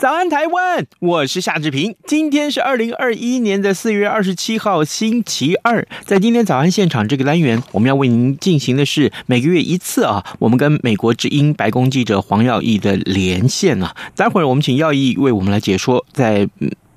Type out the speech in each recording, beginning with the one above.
早安台湾，我是夏志平。今天是二零二一年的四月二十七号，星期二。在今天早安现场这个单元，我们要为您进行的是每个月一次啊，我们跟美国之音白宫记者黄耀义的连线啊。待会儿我们请耀义为我们来解说在。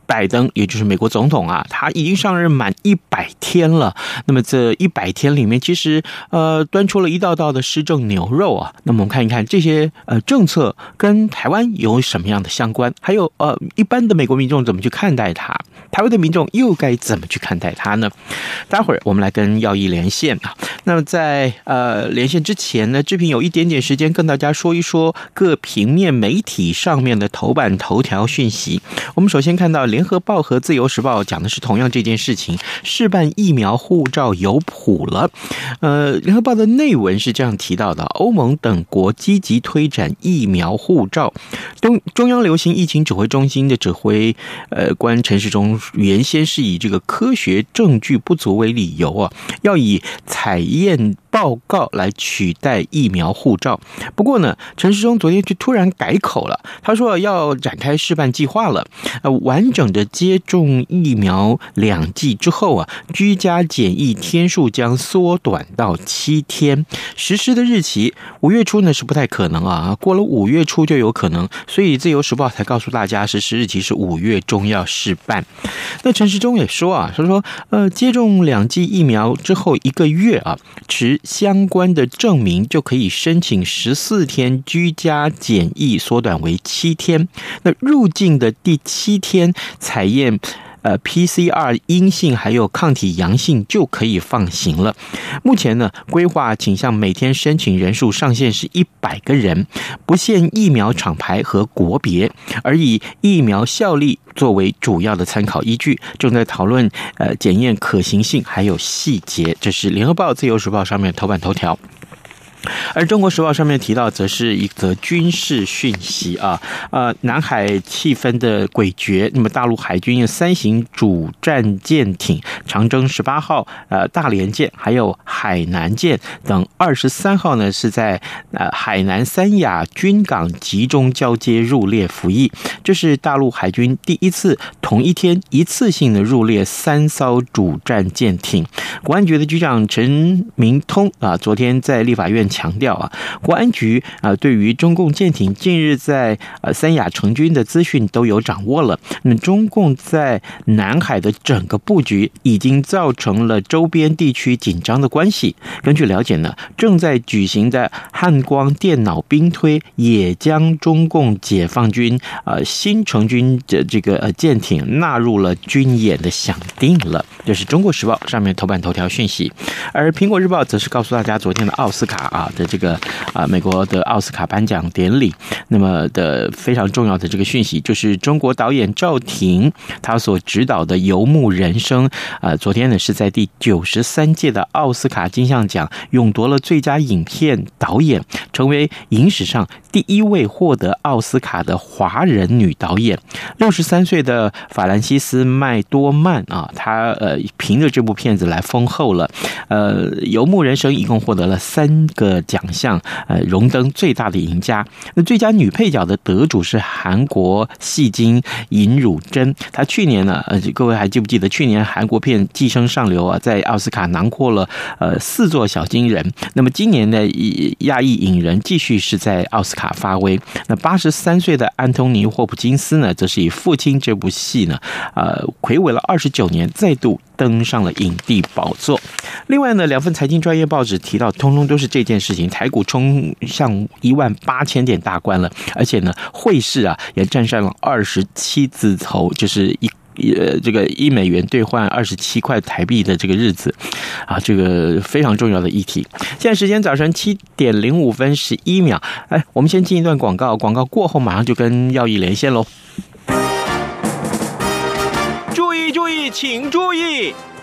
拜登，也就是美国总统啊，他已经上任满一百天了。那么这一百天里面，其实呃，端出了一道道的施政牛肉啊。那么我们看一看这些呃政策跟台湾有什么样的相关，还有呃一般的美国民众怎么去看待他，台湾的民众又该怎么去看待他呢？待会儿我们来跟耀义连线啊。那么在呃连线之前呢，志平有一点点时间跟大家说一说各平面媒体上面的头版头条讯息。我们首先看到。联合报和自由时报讲的是同样这件事情，试办疫苗护照有谱了。呃，联合报的内文是这样提到的：欧盟等国积极推展疫苗护照。中中央流行疫情指挥中心的指挥呃官陈时中原先是以这个科学证据不足为理由啊，要以采验报告来取代疫苗护照。不过呢，陈时中昨天就突然改口了，他说要展开试办计划了，呃，完整。的接种疫苗两剂之后啊，居家检疫天数将缩短到七天，实施的日期五月初呢是不太可能啊，过了五月初就有可能，所以自由时报才告诉大家实施日期是五月中要试办。那陈时中也说啊，他说呃，接种两剂疫苗之后一个月啊，持相关的证明就可以申请十四天居家检疫缩短为七天，那入境的第七天。采验呃 PCR 阴性还有抗体阳性就可以放行了。目前呢，规划倾向每天申请人数上限是一百个人，不限疫苗厂牌和国别，而以疫苗效力作为主要的参考依据。正在讨论呃检验可行性还有细节。这是联合报、自由时报上面头版头条。而《中国时报》上面提到，则是一则军事讯息啊，呃，南海气氛的诡谲。那么，大陆海军三型主战舰艇“长征十八号”、呃“大连舰”还有“海南舰”等二十三号呢，是在呃海南三亚军港集中交接入列服役。这是大陆海军第一次同一天一次性的入列三艘主战舰艇。国安局的局长陈明通啊，昨天在立法院。强调啊，国安局啊，对于中共舰艇近日在呃三亚成军的资讯都有掌握了。那么，中共在南海的整个布局已经造成了周边地区紧张的关系。根据了解呢，正在举行的汉光电脑兵推也将中共解放军呃新成军的这个呃舰艇纳入了军演的响定了。这是中国时报上面头版头条讯息，而苹果日报则是告诉大家昨天的奥斯卡啊。的这个啊，美国的奥斯卡颁奖典礼，那么的非常重要的这个讯息，就是中国导演赵婷他所执导的《游牧人生》啊，昨天呢是在第九十三届的奥斯卡金像奖勇夺了最佳影片导演，成为影史上第一位获得奥斯卡的华人女导演。六十三岁的法兰西斯麦多曼啊，她呃凭着这部片子来封后了，呃，《游牧人生》一共获得了三个。的奖项，呃，荣登最大的赢家。那最佳女配角的得主是韩国戏精尹汝贞。她去年呢，呃，各位还记不记得去年韩国片《寄生上流》啊，在奥斯卡囊括了呃四座小金人。那么今年的亚裔影人继续是在奥斯卡发威。那八十三岁的安东尼霍普金斯呢，则是以《父亲》这部戏呢，呃，魁违了二十九年，再度登上了影帝宝座。另外呢，两份财经专业报纸提到，通通都是这件事情。台股冲向一万八千点大关了，而且呢，汇市啊也站上了二十七字头，就是一。呃这个一美元兑换二十七块台币的这个日子啊，这个非常重要的议题。现在时间早晨七点零五分十一秒，哎，我们先进一段广告，广告过后马上就跟耀毅连线喽。注意注意，请注意，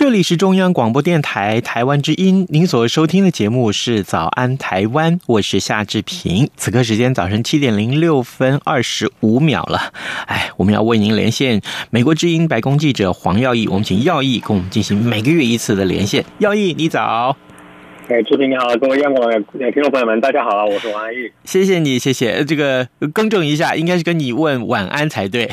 这里是中央广播电台台湾之音，您所收听的节目是《早安台湾》，我是夏志平。此刻时间早晨七点零六分二十五秒了，哎，我们要为您连线美国之音白宫记者黄耀义，我们请耀义跟我们进行每个月一次的连线。耀义，你早。哎，志平你好，各位央广的听众朋友们，大家好，我是王安忆。谢谢你，谢谢。这个更正一下，应该是跟你问晚安才对。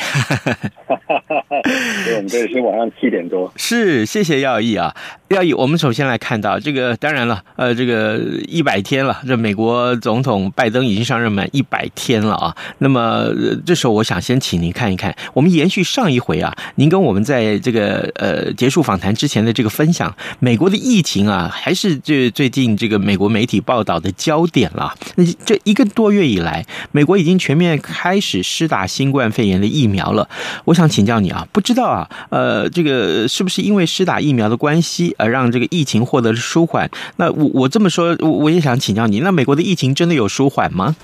对，我们这里是晚上七点多。是，谢谢耀义啊，耀义。我们首先来看到这个，当然了，呃，这个一百天了，这美国总统拜登已经上任满一百天了啊。那么这时候，我想先请您看一看，我们延续上一回啊，您跟我们在这个呃结束访谈之前的这个分享，美国的疫情啊，还是最最。最近这个美国媒体报道的焦点了。那这一个多月以来，美国已经全面开始施打新冠肺炎的疫苗了。我想请教你啊，不知道啊，呃，这个是不是因为施打疫苗的关系而让这个疫情获得了舒缓？那我我这么说，我我也想请教你，那美国的疫情真的有舒缓吗？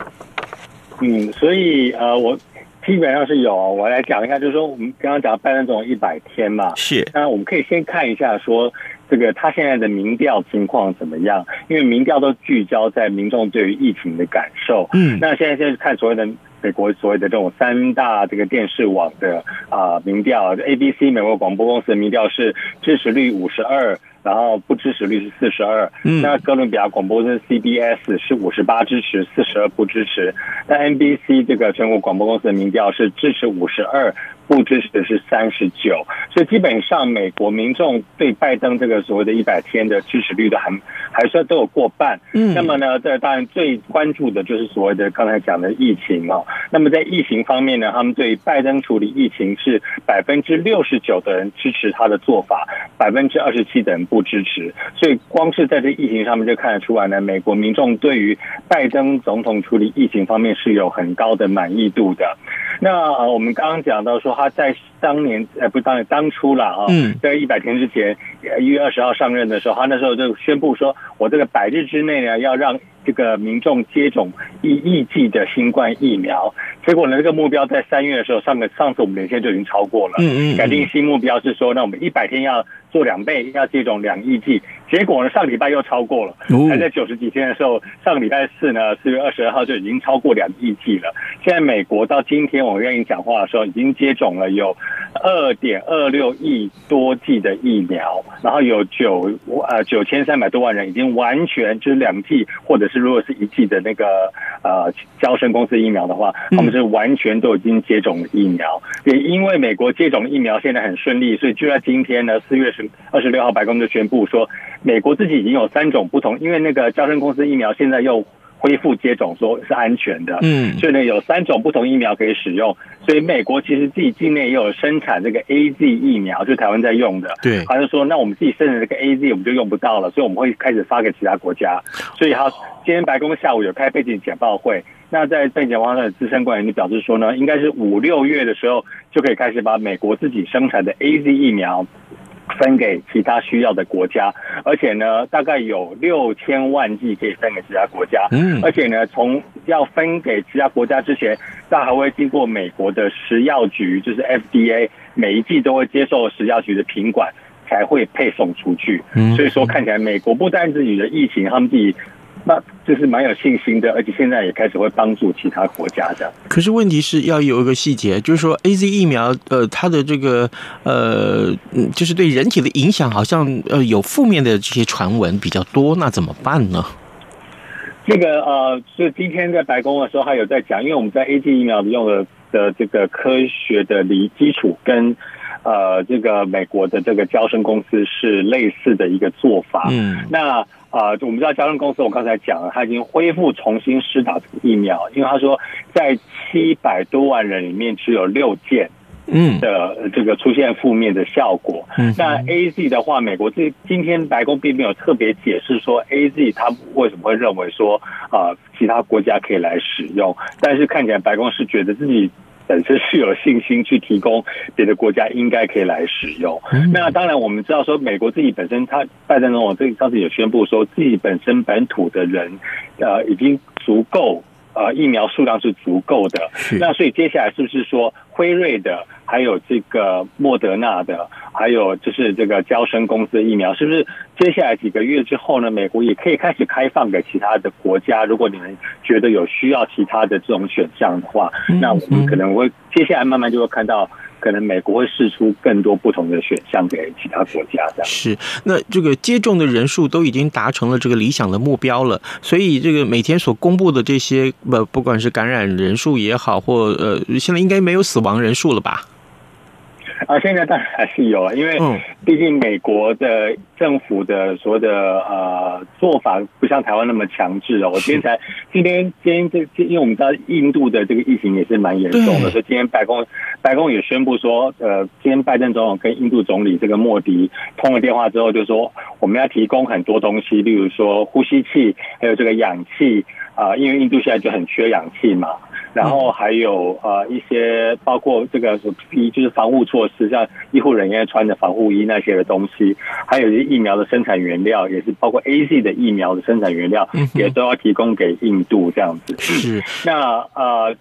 嗯，所以呃，我基本上是有。我来讲一下，就是说我们刚刚讲拜登总统一百天嘛，是。那我们可以先看一下说。这个他现在的民调情况怎么样？因为民调都聚焦在民众对于疫情的感受。嗯，那现在现在看所谓的美国所谓的这种三大这个电视网的啊民调，ABC 美国广播公司的民调是支持率五十二。然后不支持率是四十二，那哥伦比亚广播是 CBS 是五十八支持，四十二不支持。那 NBC 这个全国广播公司的民调是支持五十二，不支持的是三十九。所以基本上美国民众对拜登这个所谓的一百天的支持率都还还算都有过半。嗯，那么呢，这当然最关注的就是所谓的刚才讲的疫情哦。那么在疫情方面呢，他们对拜登处理疫情是百分之六十九的人支持他的做法，百分之二十七的人。不支持，所以光是在这疫情上面就看得出来呢，美国民众对于拜登总统处理疫情方面是有很高的满意度的。那呃，我们刚刚讲到说他在当年呃，不是当年当初了啊，在一百天之前，一月二十号上任的时候，他那时候就宣布说，我这个百日之内呢，要让这个民众接种一亿剂的新冠疫苗。结果呢，这个目标在三月的时候，上个上次我们连线就已经超过了。嗯嗯，改定新目标是说，那我们一百天要。做两倍要接种两亿剂，结果呢，上礼拜又超过了，还在九十几天的时候，上个礼拜四呢，四月二十二号就已经超过两亿剂了。现在美国到今天我愿意讲话的时候，已经接种了有二点二六亿多剂的疫苗，然后有九呃九千三百多万人已经完全就是两剂，或者是如果是一剂的那个呃娇生公司疫苗的话，他们是完全都已经接种了疫苗。也因为美国接种疫苗现在很顺利，所以就在今天呢，四月十。二十六号，白宫就宣布说，美国自己已经有三种不同，因为那个娇生公司疫苗现在又恢复接种，说是安全的，嗯，所以呢有三种不同疫苗可以使用，所以美国其实自己境内也有生产这个 A Z 疫苗，就是台湾在用的，对，他就说那我们自己生产这个 A Z 我们就用不到了，所以我们会开始发给其他国家，所以他今天白宫下午有开背景简报会，那在背景简报上的资深官员就表示说呢，应该是五六月的时候就可以开始把美国自己生产的 A Z 疫苗。分给其他需要的国家，而且呢，大概有六千万剂可以分给其他国家。嗯，而且呢，从要分给其他国家之前，它还会经过美国的食药局，就是 FDA，每一季都会接受食药局的品管，才会配送出去。所以说看起来美国不单自己的疫情，他们自己。那就是蛮有信心的，而且现在也开始会帮助其他国家的。可是问题是要有一个细节，就是说 AZ 疫苗，呃，它的这个呃，就是对人体的影响，好像呃有负面的这些传闻比较多，那怎么办呢？这个呃，是今天在白宫的时候，还有在讲，因为我们在 AZ 疫苗用的的这个科学的理基础跟呃这个美国的这个娇生公司是类似的一个做法。嗯，那。啊、呃，我们知道娇生公司，我刚才讲了，他已经恢复重新施打这个疫苗，因为他说在七百多万人里面只有六件，嗯的这个出现负面的效果。嗯，那 A Z 的话，美国这今天白宫并没有特别解释说 A Z 他为什么会认为说啊、呃、其他国家可以来使用，但是看起来白宫是觉得自己。本身是有信心去提供别的国家应该可以来使用。那当然，我们知道说美国自己本身，他拜登总统这上次也宣布说自己本身本土的人，呃，已经足够。呃，疫苗数量是足够的，那所以接下来是不是说辉瑞的，还有这个莫德纳的，还有就是这个交生公司的疫苗，是不是接下来几个月之后呢，美国也可以开始开放给其他的国家？如果你们觉得有需要其他的这种选项的话，那我们可能会接下来慢慢就会看到。可能美国会试出更多不同的选项给其他国家的。是，那这个接种的人数都已经达成了这个理想的目标了，所以这个每天所公布的这些，不不管是感染人数也好，或呃，现在应该没有死亡人数了吧？啊，现在当然还是有啊，因为毕竟美国的政府的所谓的呃做法不像台湾那么强制哦。我今天才今天今天这因为我们知道印度的这个疫情也是蛮严重的，所以今天白宫白宫也宣布说，呃，今天拜登总统跟印度总理这个莫迪通了电话之后，就说我们要提供很多东西，例如说呼吸器，还有这个氧气啊，因为印度现在就很缺氧气嘛。然后还有呃一些包括这个一就是防护措施，像医护人员穿的防护衣那些的东西，还有一些疫苗的生产原料，也是包括 AZ 的疫苗的生产原料，也都要提供给印度这样子。是，那呃。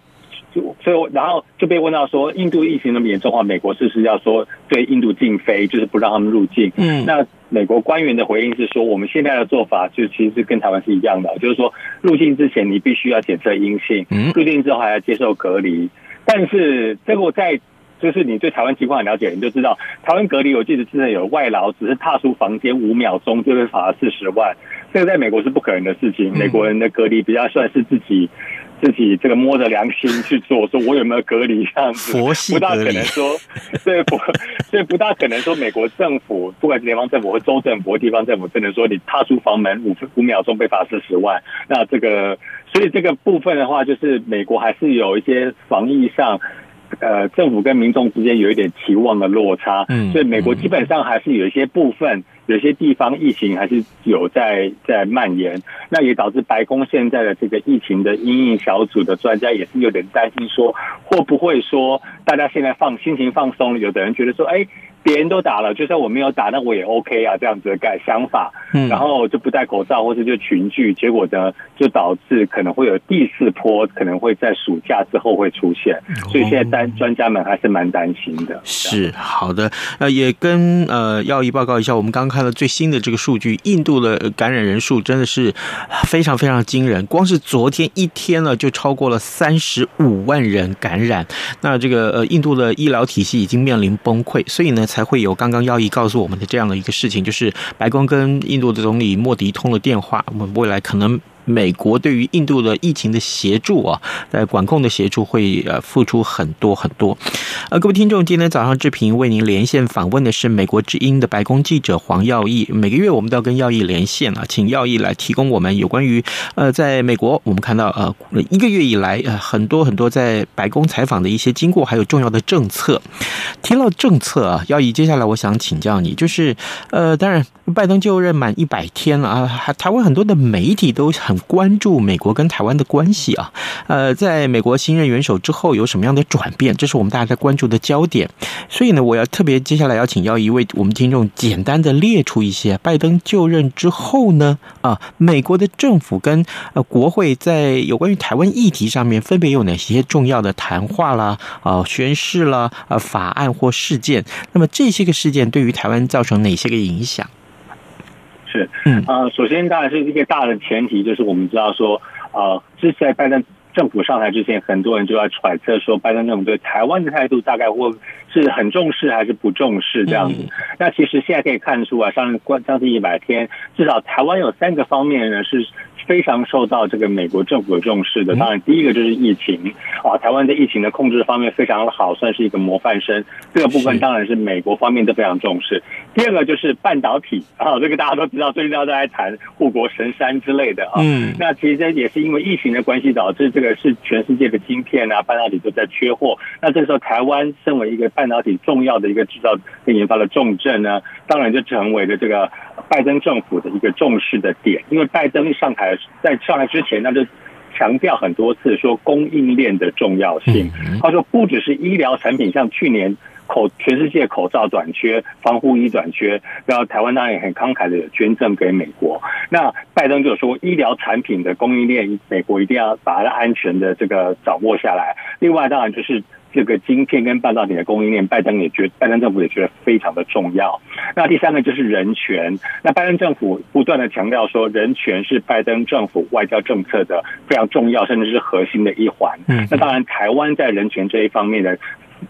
就所以，然后就被问到说，印度疫情那么严重的话，美国是不是要说对印度禁飞，就是不让他们入境？嗯，那美国官员的回应是说，我们现在的做法就其实是跟台湾是一样的，就是说入境之前你必须要检测阴性，入境之后还要接受隔离。但是这个在就是你对台湾情况很了解，你就知道台湾隔离，我记得之前有外劳只是踏出房间五秒钟就被罚了四十万，这个在美国是不可能的事情。美国人的隔离比较算是自己。自己这个摸着良心去做，说我有没有隔离这样子，不大可能说，对不，所以 不大可能说美国政府，不管是联邦政府或州政府或地方政府，真的说你踏出房门五五秒钟被罚四十万，那这个，所以这个部分的话，就是美国还是有一些防疫上。呃，政府跟民众之间有一点期望的落差，嗯，所以美国基本上还是有一些部分，有些地方疫情还是有在在蔓延，那也导致白宫现在的这个疫情的阴影小组的专家也是有点担心，说会不会说大家现在放心情放松了，有的人觉得说，哎。别人都打了，就算我没有打，那我也 OK 啊，这样子的改想法，嗯，然后就不戴口罩，或者就群聚，结果呢，就导致可能会有第四波，可能会在暑假之后会出现，所以现在单专家们还是蛮担心的。是好的，呃，也跟呃耀毅报告一下，我们刚刚看了最新的这个数据，印度的感染人数真的是非常非常惊人，光是昨天一天呢，就超过了三十五万人感染，那这个呃印度的医疗体系已经面临崩溃，所以呢。才会有刚刚耀毅告诉我们的这样的一个事情，就是白宫跟印度的总理莫迪通了电话，我们未来可能。美国对于印度的疫情的协助啊，在管控的协助会呃付出很多很多。呃，各位听众，今天早上志平为您连线访问的是美国之音的白宫记者黄耀义。每个月我们都要跟耀义连线啊，请耀义来提供我们有关于呃在美国我们看到呃一个月以来呃很多很多在白宫采访的一些经过，还有重要的政策。提到政策啊，耀义，接下来我想请教你，就是呃当然拜登就任满一百天了啊，台湾很多的媒体都很。很关注美国跟台湾的关系啊。呃，在美国新任元首之后有什么样的转变？这是我们大家在关注的焦点。所以呢，我要特别接下来要请教一位我们听众，简单的列出一些拜登就任之后呢，啊，美国的政府跟呃国会在有关于台湾议题上面分别有哪些重要的谈话啦、啊宣誓啦、啊法案或事件？那么这些个事件对于台湾造成哪些个影响？是，嗯，呃，首先当然是一个大的前提，就是我们知道说，呃，之前拜登政府上台之前，很多人就在揣测说，拜登政府对台湾的态度大概或是很重视还是不重视这样子。那其实现在可以看出啊，上关将近一百天，至少台湾有三个方面呢是。非常受到这个美国政府的重视的，当然第一个就是疫情啊，台湾在疫情的控制方面非常好，算是一个模范生。这个部分当然是美国方面都非常重视。第二个就是半导体啊，这个大家都知道，最近大家都在谈护国神山之类的啊。嗯，那其实这也是因为疫情的关系，导致这个是全世界的晶片啊，半导体都在缺货。那这时候台湾身为一个半导体重要的一个制造跟研发的重镇呢，当然就成为了这个拜登政府的一个重视的点，因为拜登一上台。在上来之前，那就强调很多次说供应链的重要性。他说，不只是医疗产品，像去年口全世界口罩短缺、防护衣短缺，然后台湾当然也很慷慨的捐赠给美国。那拜登就说，医疗产品的供应链，美国一定要把它安全的这个掌握下来。另外，当然就是。这个晶片跟半导体的供应链，拜登也觉，拜登政府也觉得非常的重要。那第三个就是人权。那拜登政府不断的强调说，人权是拜登政府外交政策的非常重要，甚至是核心的一环。嗯，那当然，台湾在人权这一方面的。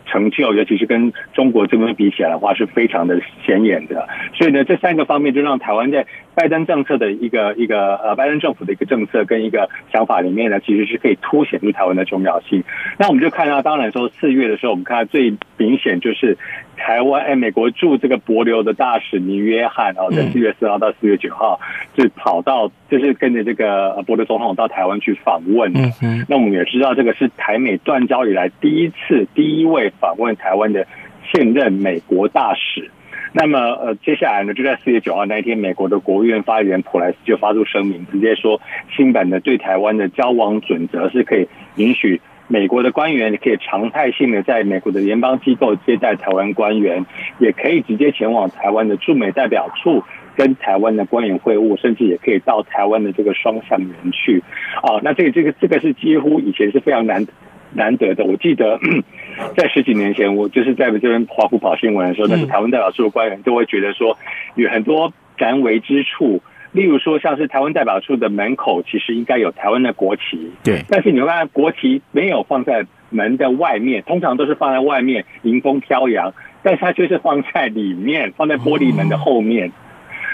成就，尤其是跟中国这边比起来的话，是非常的显眼的。所以呢，这三个方面就让台湾在拜登政策的一个一个呃，拜登政府的一个政策跟一个想法里面呢，其实是可以凸显出台湾的重要性。那我们就看到，当然说四月的时候，我们看到最明显就是。台湾哎，美国驻这个帛琉的大使尼约翰哦，在四月四号到四月九号就跑到，就是跟着这个帛琉总统到台湾去访问。嗯嗯。那我们也知道，这个是台美断交以来第一次第一位访问台湾的现任美国大使。那么呃，接下来呢，就在四月九号那一天，美国的国务院发言人普莱斯就发出声明，直接说新版的对台湾的交往准则是可以允许。美国的官员可以常态性的在美国的联邦机构接待台湾官员，也可以直接前往台湾的驻美代表处跟台湾的官员会晤，甚至也可以到台湾的这个双向园去。啊，那这个这个这个是几乎以前是非常难难得的。我记得 在十几年前，我就是在这边华府跑新闻的时候，那个台湾代表处的官员都会觉得说有很多难为之处。例如说，像是台湾代表处的门口，其实应该有台湾的国旗。对，但是你会发现国旗没有放在门的外面，通常都是放在外面迎风飘扬，但是它却是放在里面，放在玻璃门的后面。哦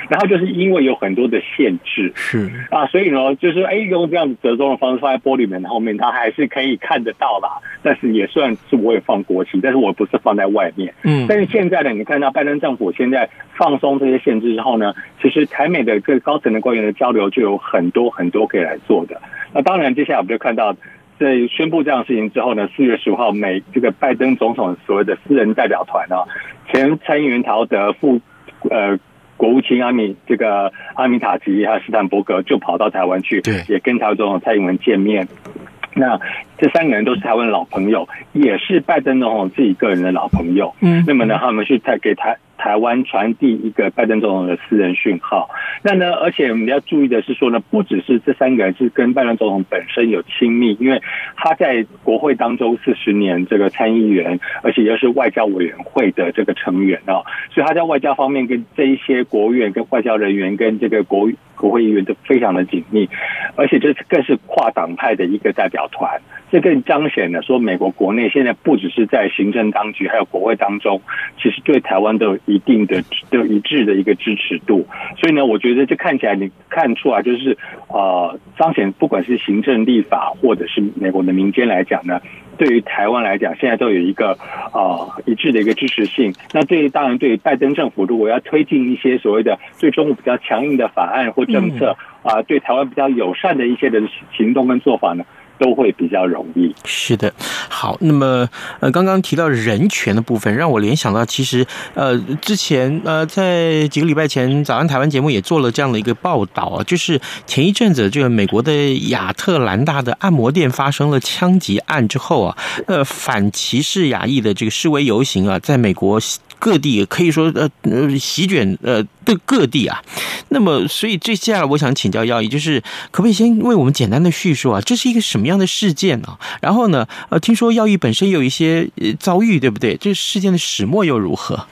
然后就是因为有很多的限制，是啊，所以呢，就是哎，用这样子折中的方式放在玻璃门后面，它还是可以看得到啦。但是也算是我也放国旗，但是我不是放在外面。嗯，但是现在呢，你看到拜登政府现在放松这些限制之后呢，其实台美的这高层的官员的交流就有很多很多可以来做的。那当然，接下来我们就看到，在宣布这样的事情之后呢，四月十五号，美这个拜登总统所谓的私人代表团啊，前参议员陶德副呃。国务卿阿米这个阿米塔吉还有斯坦伯格就跑到台湾去，对，也跟台湾总统蔡英文见面。那这三个人都是台湾的老朋友，也是拜登总统自己个人的老朋友。嗯，那么呢，他们是在给台。台湾传递一个拜登总统的私人讯号，那呢，而且我们要注意的是说呢，不只是这三个人是跟拜登总统本身有亲密，因为他在国会当中四十年这个参议员，而且又是外交委员会的这个成员啊，他在外交方面跟这一些国务院跟外交人员跟这个国国会议员都非常的紧密，而且这更是跨党派的一个代表团。这更彰显了说，美国国内现在不只是在行政当局，还有国会当中，其实对台湾都有一定的、都一致的一个支持度。所以呢，我觉得这看起来你看出来，就是呃，彰显不管是行政、立法，或者是美国的民间来讲呢，对于台湾来讲，现在都有一个呃一致的一个支持性。那对于当然，对于拜登政府，如果要推进一些所谓的对中国比较强硬的法案或政策啊，对台湾比较友善的一些的行动跟做法呢？都会比较容易。是的，好，那么呃，刚刚提到人权的部分，让我联想到，其实呃，之前呃，在几个礼拜前，早安台湾节目也做了这样的一个报道啊，就是前一阵子这个美国的亚特兰大的按摩店发生了枪击案之后啊，呃，反歧视亚裔的这个示威游行啊，在美国。各地可以说呃呃席卷呃的各地啊，那么所以接下来我想请教耀义，就是可不可以先为我们简单的叙述啊，这是一个什么样的事件啊？然后呢，呃，听说耀义本身有一些遭遇，对不对？这事件的始末又如何？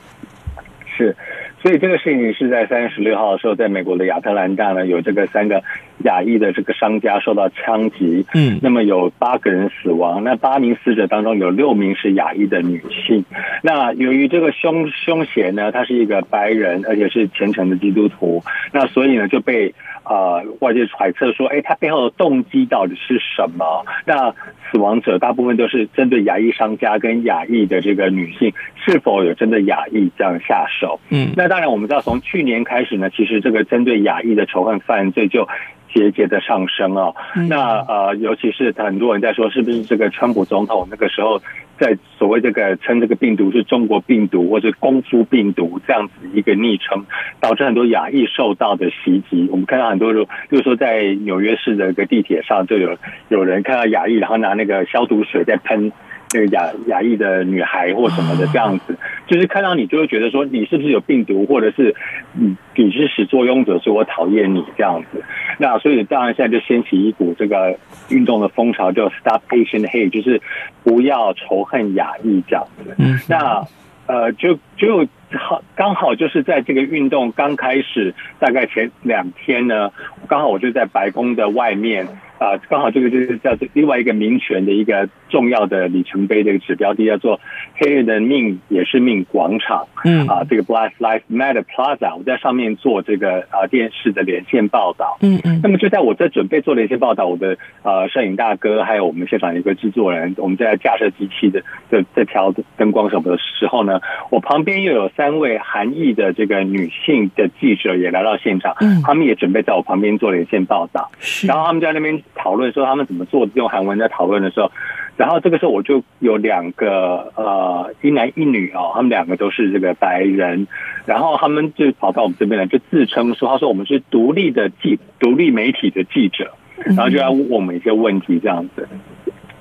是。所以这个事情是在三月十六号的时候，在美国的亚特兰大呢，有这个三个亚裔的这个商家受到枪击，嗯，那么有八个人死亡，那八名死者当中有六名是亚裔的女性。那由于这个凶凶嫌呢，他是一个白人，而且是虔诚的基督徒，那所以呢就被。啊、呃，外界揣测说，哎，他背后的动机到底是什么？那死亡者大部分都是针对亚裔商家跟亚裔的这个女性，是否有针对亚裔这样下手？嗯，那当然，我们知道从去年开始呢，其实这个针对亚裔的仇恨犯罪就节节的上升哦。那呃，尤其是很多人在说，是不是这个川普总统那个时候？在所谓这个称这个病毒是中国病毒或者功夫病毒这样子一个昵称，导致很多亚裔受到的袭击。我们看到很多人，就是说在纽约市的一个地铁上，就有有人看到亚裔，然后拿那个消毒水在喷。那个亚亚裔的女孩或什么的这样子，就是看到你就会觉得说你是不是有病毒，或者是你你是始作俑者，所以我讨厌你这样子。那所以当然现在就掀起一股这个运动的风潮，叫 Stop Asian Hate，就是不要仇恨亚裔这样子。嗯，那呃就就好刚好就是在这个运动刚开始大概前两天呢，刚好我就在白宫的外面。啊，刚好这个就是叫做另外一个民权的一个重要的里程碑的一个指标，地叫做黑人的命也是命广场。嗯，啊，这个 Black Lives Matter Plaza，我在上面做这个啊电视的连线报道。嗯嗯。那么就在我在准备做连线报道，我的呃摄影大哥还有我们现场一个制作人，我们在架设机器的在在调灯光什么的时候呢，我旁边又有三位韩裔的这个女性的记者也来到现场，嗯，他们也准备在我旁边做连线报道。是。然后他们在那边。讨论说他们怎么做，用韩文在讨论的时候，然后这个时候我就有两个呃一男一女哦，他们两个都是这个白人，然后他们就跑到我们这边来，就自称说，他说我们是独立的记独立媒体的记者，然后就要问我们一些问题这样子，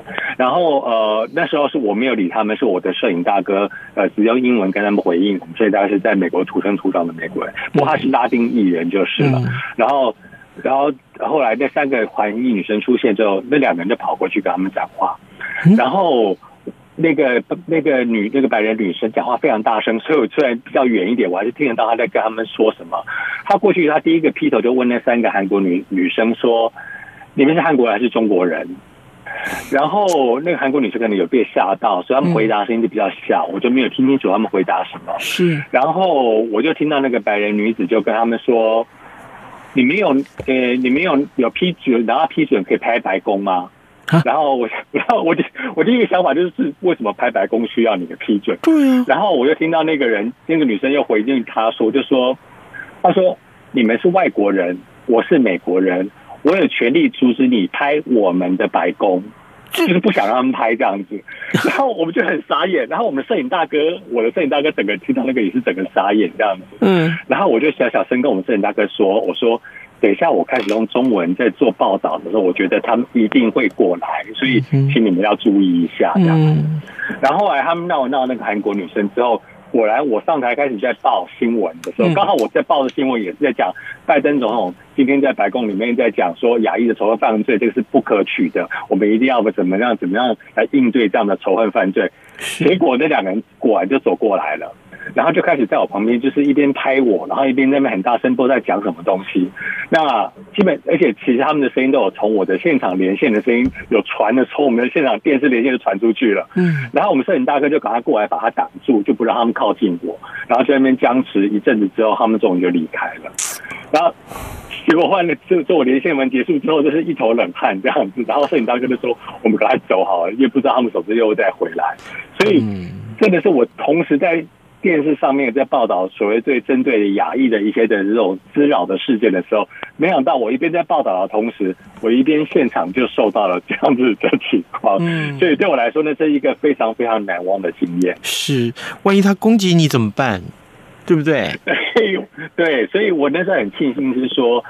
然后呃那时候是我没有理他们，是我的摄影大哥呃只用英文跟他们回应，所以大概是在美国土生土长的美国人，不过他是拉丁裔人就是了，然后。然后后来那三个韩裔女生出现之后，那两个人就跑过去跟他们讲话。然后那个那个女那个白人女生讲话非常大声，所以我虽然比较远一点，我还是听得到她在跟他们说什么。她过去，她第一个劈头就问那三个韩国女女生说：“你们是韩国人还是中国人？” 然后那个韩国女生可能有被吓到，所以他们回答声音就比较小，我就没有听清楚他们回答什么。是，然后我就听到那个白人女子就跟他们说。你没有，呃，你没有有批准，然后批准可以拍白宫吗？然后我，然后我就，我第一个想法就是，为什么拍白宫需要你的批准？对啊。然后我就听到那个人，那个女生又回应他说，就说，他说，你们是外国人，我是美国人，我有权利阻止你拍我们的白宫。就是不想让他们拍这样子，然后我们就很傻眼，然后我们摄影大哥，我的摄影大哥整个听到那个也是整个傻眼这样子，嗯，然后我就小小声跟我们摄影大哥说，我说等一下我开始用中文在做报道的时候，我觉得他们一定会过来，所以请你们要注意一下这样子，然后后来他们闹闹那个韩国女生之后。果然，我上台开始在报新闻的时候，刚好我在报的新闻也是在讲拜登总统今天在白宫里面在讲说亚裔的仇恨犯罪，这个是不可取的，我们一定要怎么样怎么样来应对这样的仇恨犯罪。结果那两个人果然就走过来了。然后就开始在我旁边，就是一边拍我，然后一边在那边很大声，不知道在讲什么东西。那基本，而且其实他们的声音都有从我的现场连线的声音有传的，从我们的现场电视连线就传出去了。嗯。然后我们摄影大哥就赶快过来把他挡住，就不让他们靠近我。然后在那边僵持一阵子之后，他们终于就离开了。然后结果换了，就做我连线完结束之后，就是一头冷汗这样子。然后摄影大哥就说：“我们赶快走好了，因为不知道他们什么时候又再回来。”所以真的是我同时在。电视上面在报道所谓对针对亚裔的一些的这种滋扰的事件的时候，没想到我一边在报道的同时，我一边现场就受到了这样子的情况。嗯，所以对我来说呢，这是一个非常非常难忘的经验。是，万一他攻击你怎么办？对不对？对，所以我那时候很庆幸是说。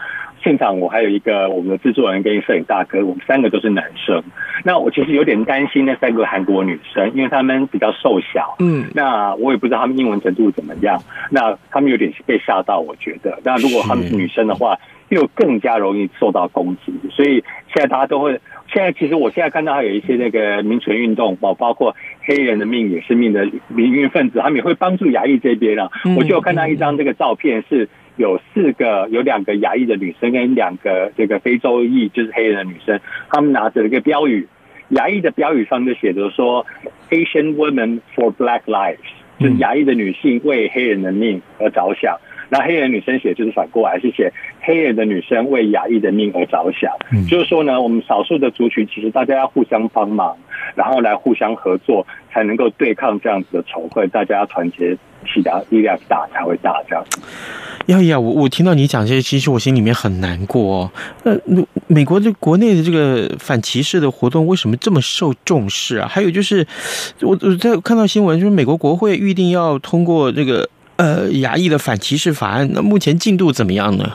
现场我还有一个我们的制作人跟摄影大哥，我们三个都是男生。那我其实有点担心那三个韩国女生，因为他们比较瘦小。嗯，那我也不知道他们英文程度怎么样。那他们有点被吓到，我觉得。那如果他们是女生的话，又更加容易受到攻击。所以现在大家都会，现在其实我现在看到还有一些那个民权运动，包包括黑人的命也是命的民运分子，他们也会帮助亚裔这边啊。我就有看到一张这个照片是。有四个，有两个亚裔的女生跟两个这个非洲裔，就是黑人的女生，他们拿着一个标语，亚裔的标语上就写着说 “Asian women for Black lives”，就是亚裔的女性为黑人的命而着想。那黑人女生写就是反过来，是写黑人的女生为亚裔的命而着想。就是说呢，我们少数的族群其实大家要互相帮忙，然后来互相合作，才能够对抗这样子的仇恨。大家要团结起来，力量大才会大。这样。呀呀，我我听到你讲这些，其实我心里面很难过哦。呃，美国的国内的这个反歧视的活动为什么这么受重视啊？还有就是，我我在看到新闻，就是美国国会预定要通过这个呃亚裔的反歧视法案，那目前进度怎么样呢？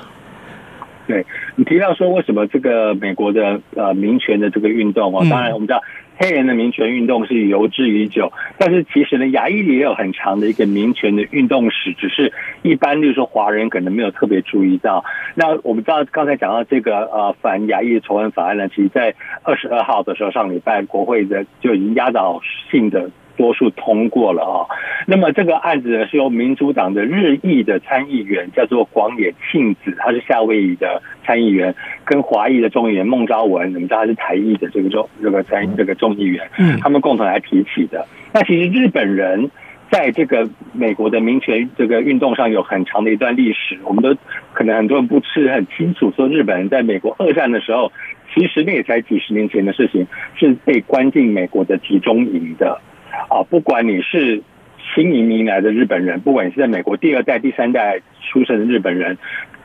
对，你提到说为什么这个美国的呃民权的这个运动哦，当然我们知道。黑人的民权运动是由之已久，但是其实呢，亚裔也有很长的一个民权的运动史，只是一般就是说华人可能没有特别注意到。那我们知道刚才讲到这个呃反亚裔仇恨法案呢，其实在二十二号的时候上礼拜国会的就已经压倒性的。多数通过了啊，那么这个案子呢，是由民主党的日裔的参议员叫做广野庆子，他是夏威夷的参议员，跟华裔的众议员孟昭文，你们知道他是台裔的这个众这个参这个众议员，嗯，他们共同来提起的。那其实日本人在这个美国的民权这个运动上有很长的一段历史，我们都可能很多人不是很清楚，说日本人在美国二战的时候，其实那也才几十年前的事情，是被关进美国的集中营的。啊，不管你是新移民来的日本人，不管你是在美国第二代、第三代出生的日本人，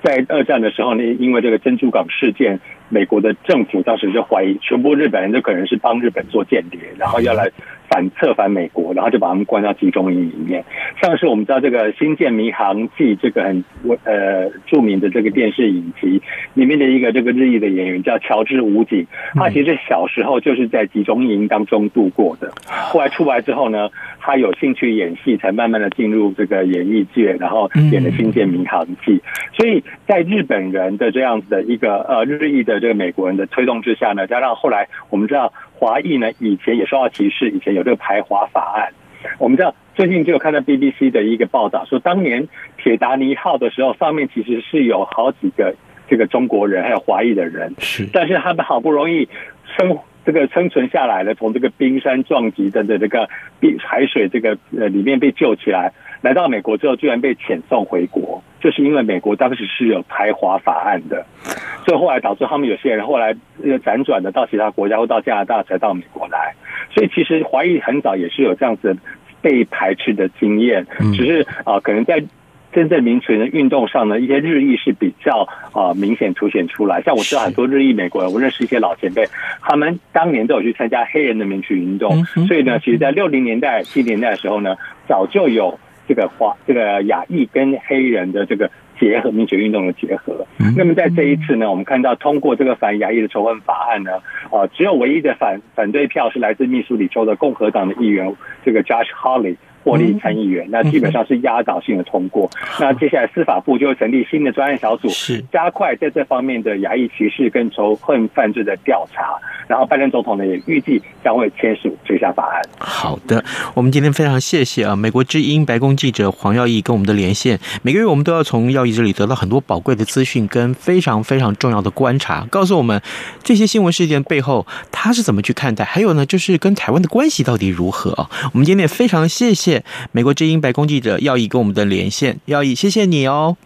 在二战的时候呢，因为这个珍珠港事件，美国的政府当时就怀疑全部日本人都可能是帮日本做间谍，然后要来。反策反美国，然后就把他们关到集中营里面。上次我们知道这个《星舰迷航记》这个很呃著名的这个电视影集里面的一个这个日裔的演员叫乔治武警，他其实小时候就是在集中营当中度过的。后来出来之后呢，他有兴趣演戏，才慢慢的进入这个演艺界，然后演了《星舰迷航记》。所以在日本人的这样子的一个呃日裔的这个美国人的推动之下呢，加上后来我们知道。华裔呢，以前也受到歧视，以前有这个排华法案。我们知道最近就有看到 BBC 的一个报道，说当年铁达尼号的时候，上面其实是有好几个这个中国人，还有华裔的人，是，但是他们好不容易生这个生存下来了，从这个冰山撞击的的这个冰海水这个呃里面被救起来。来到美国之后，居然被遣送回国，就是因为美国当时是有排华法案的，所以后来导致他们有些人后来又辗转的到其他国家或到加拿大才到美国来。所以其实华裔很早也是有这样子被排斥的经验，只是啊、呃，可能在真正民权的运动上呢，一些日裔是比较啊、呃、明显凸显出来。像我知道很多日裔美国人，我认识一些老前辈，他们当年都有去参加黑人的民权运动，所以呢，其实，在六零年代、七零年代的时候呢，早就有。这个华这个亚裔跟黑人的这个结合，民权运动的结合。那么在这一次呢，我们看到通过这个反亚裔的仇恨法案呢，啊，只有唯一的反反对票是来自密苏里州的共和党的议员，这个 Josh Hawley。获利参议员，那基本上是压倒性的通过。那接下来司法部就会成立新的专案小组，是加快在这方面的亚裔歧视跟仇恨犯罪的调查。然后拜登总统呢也预计将会签署这项法案。好的，我们今天非常谢谢啊，美国之音白宫记者黄耀义跟我们的连线。每个月我们都要从耀义这里得到很多宝贵的资讯跟非常非常重要的观察，告诉我们这些新闻事件背后他是怎么去看待，还有呢就是跟台湾的关系到底如何啊？我们今天也非常谢谢。美国之音白宫记者耀义跟我们的连线，耀义，谢谢你哦。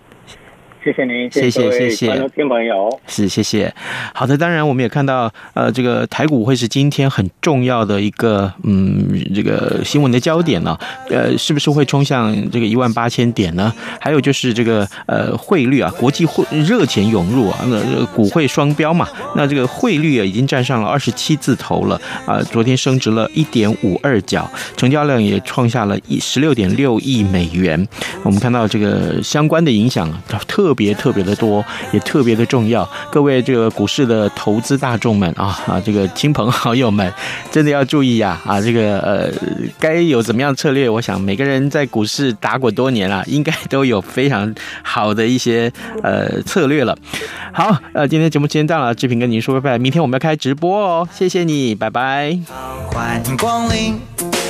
谢谢您，谢谢谢谢，听朋友是谢谢。好的，当然我们也看到，呃，这个台股会是今天很重要的一个，嗯，这个新闻的焦点呢、啊。呃，是不是会冲向这个一万八千点呢？还有就是这个呃汇率啊，国际汇热钱涌入啊，那股汇双标嘛，那这个汇率啊已经站上了二十七字头了啊，昨天升值了一点五二角，成交量也创下了一十六点六亿美元。我们看到这个相关的影响特特别特别的多，也特别的重要。各位这个股市的投资大众们啊啊，这个亲朋好友们，真的要注意呀啊，这个呃该有怎么样策略？我想每个人在股市打滚多年了，应该都有非常好的一些呃策略了。好，呃，今天节目时间到了，志平跟您说拜拜。明天我们要开直播哦，谢谢你，拜拜。欢迎光临。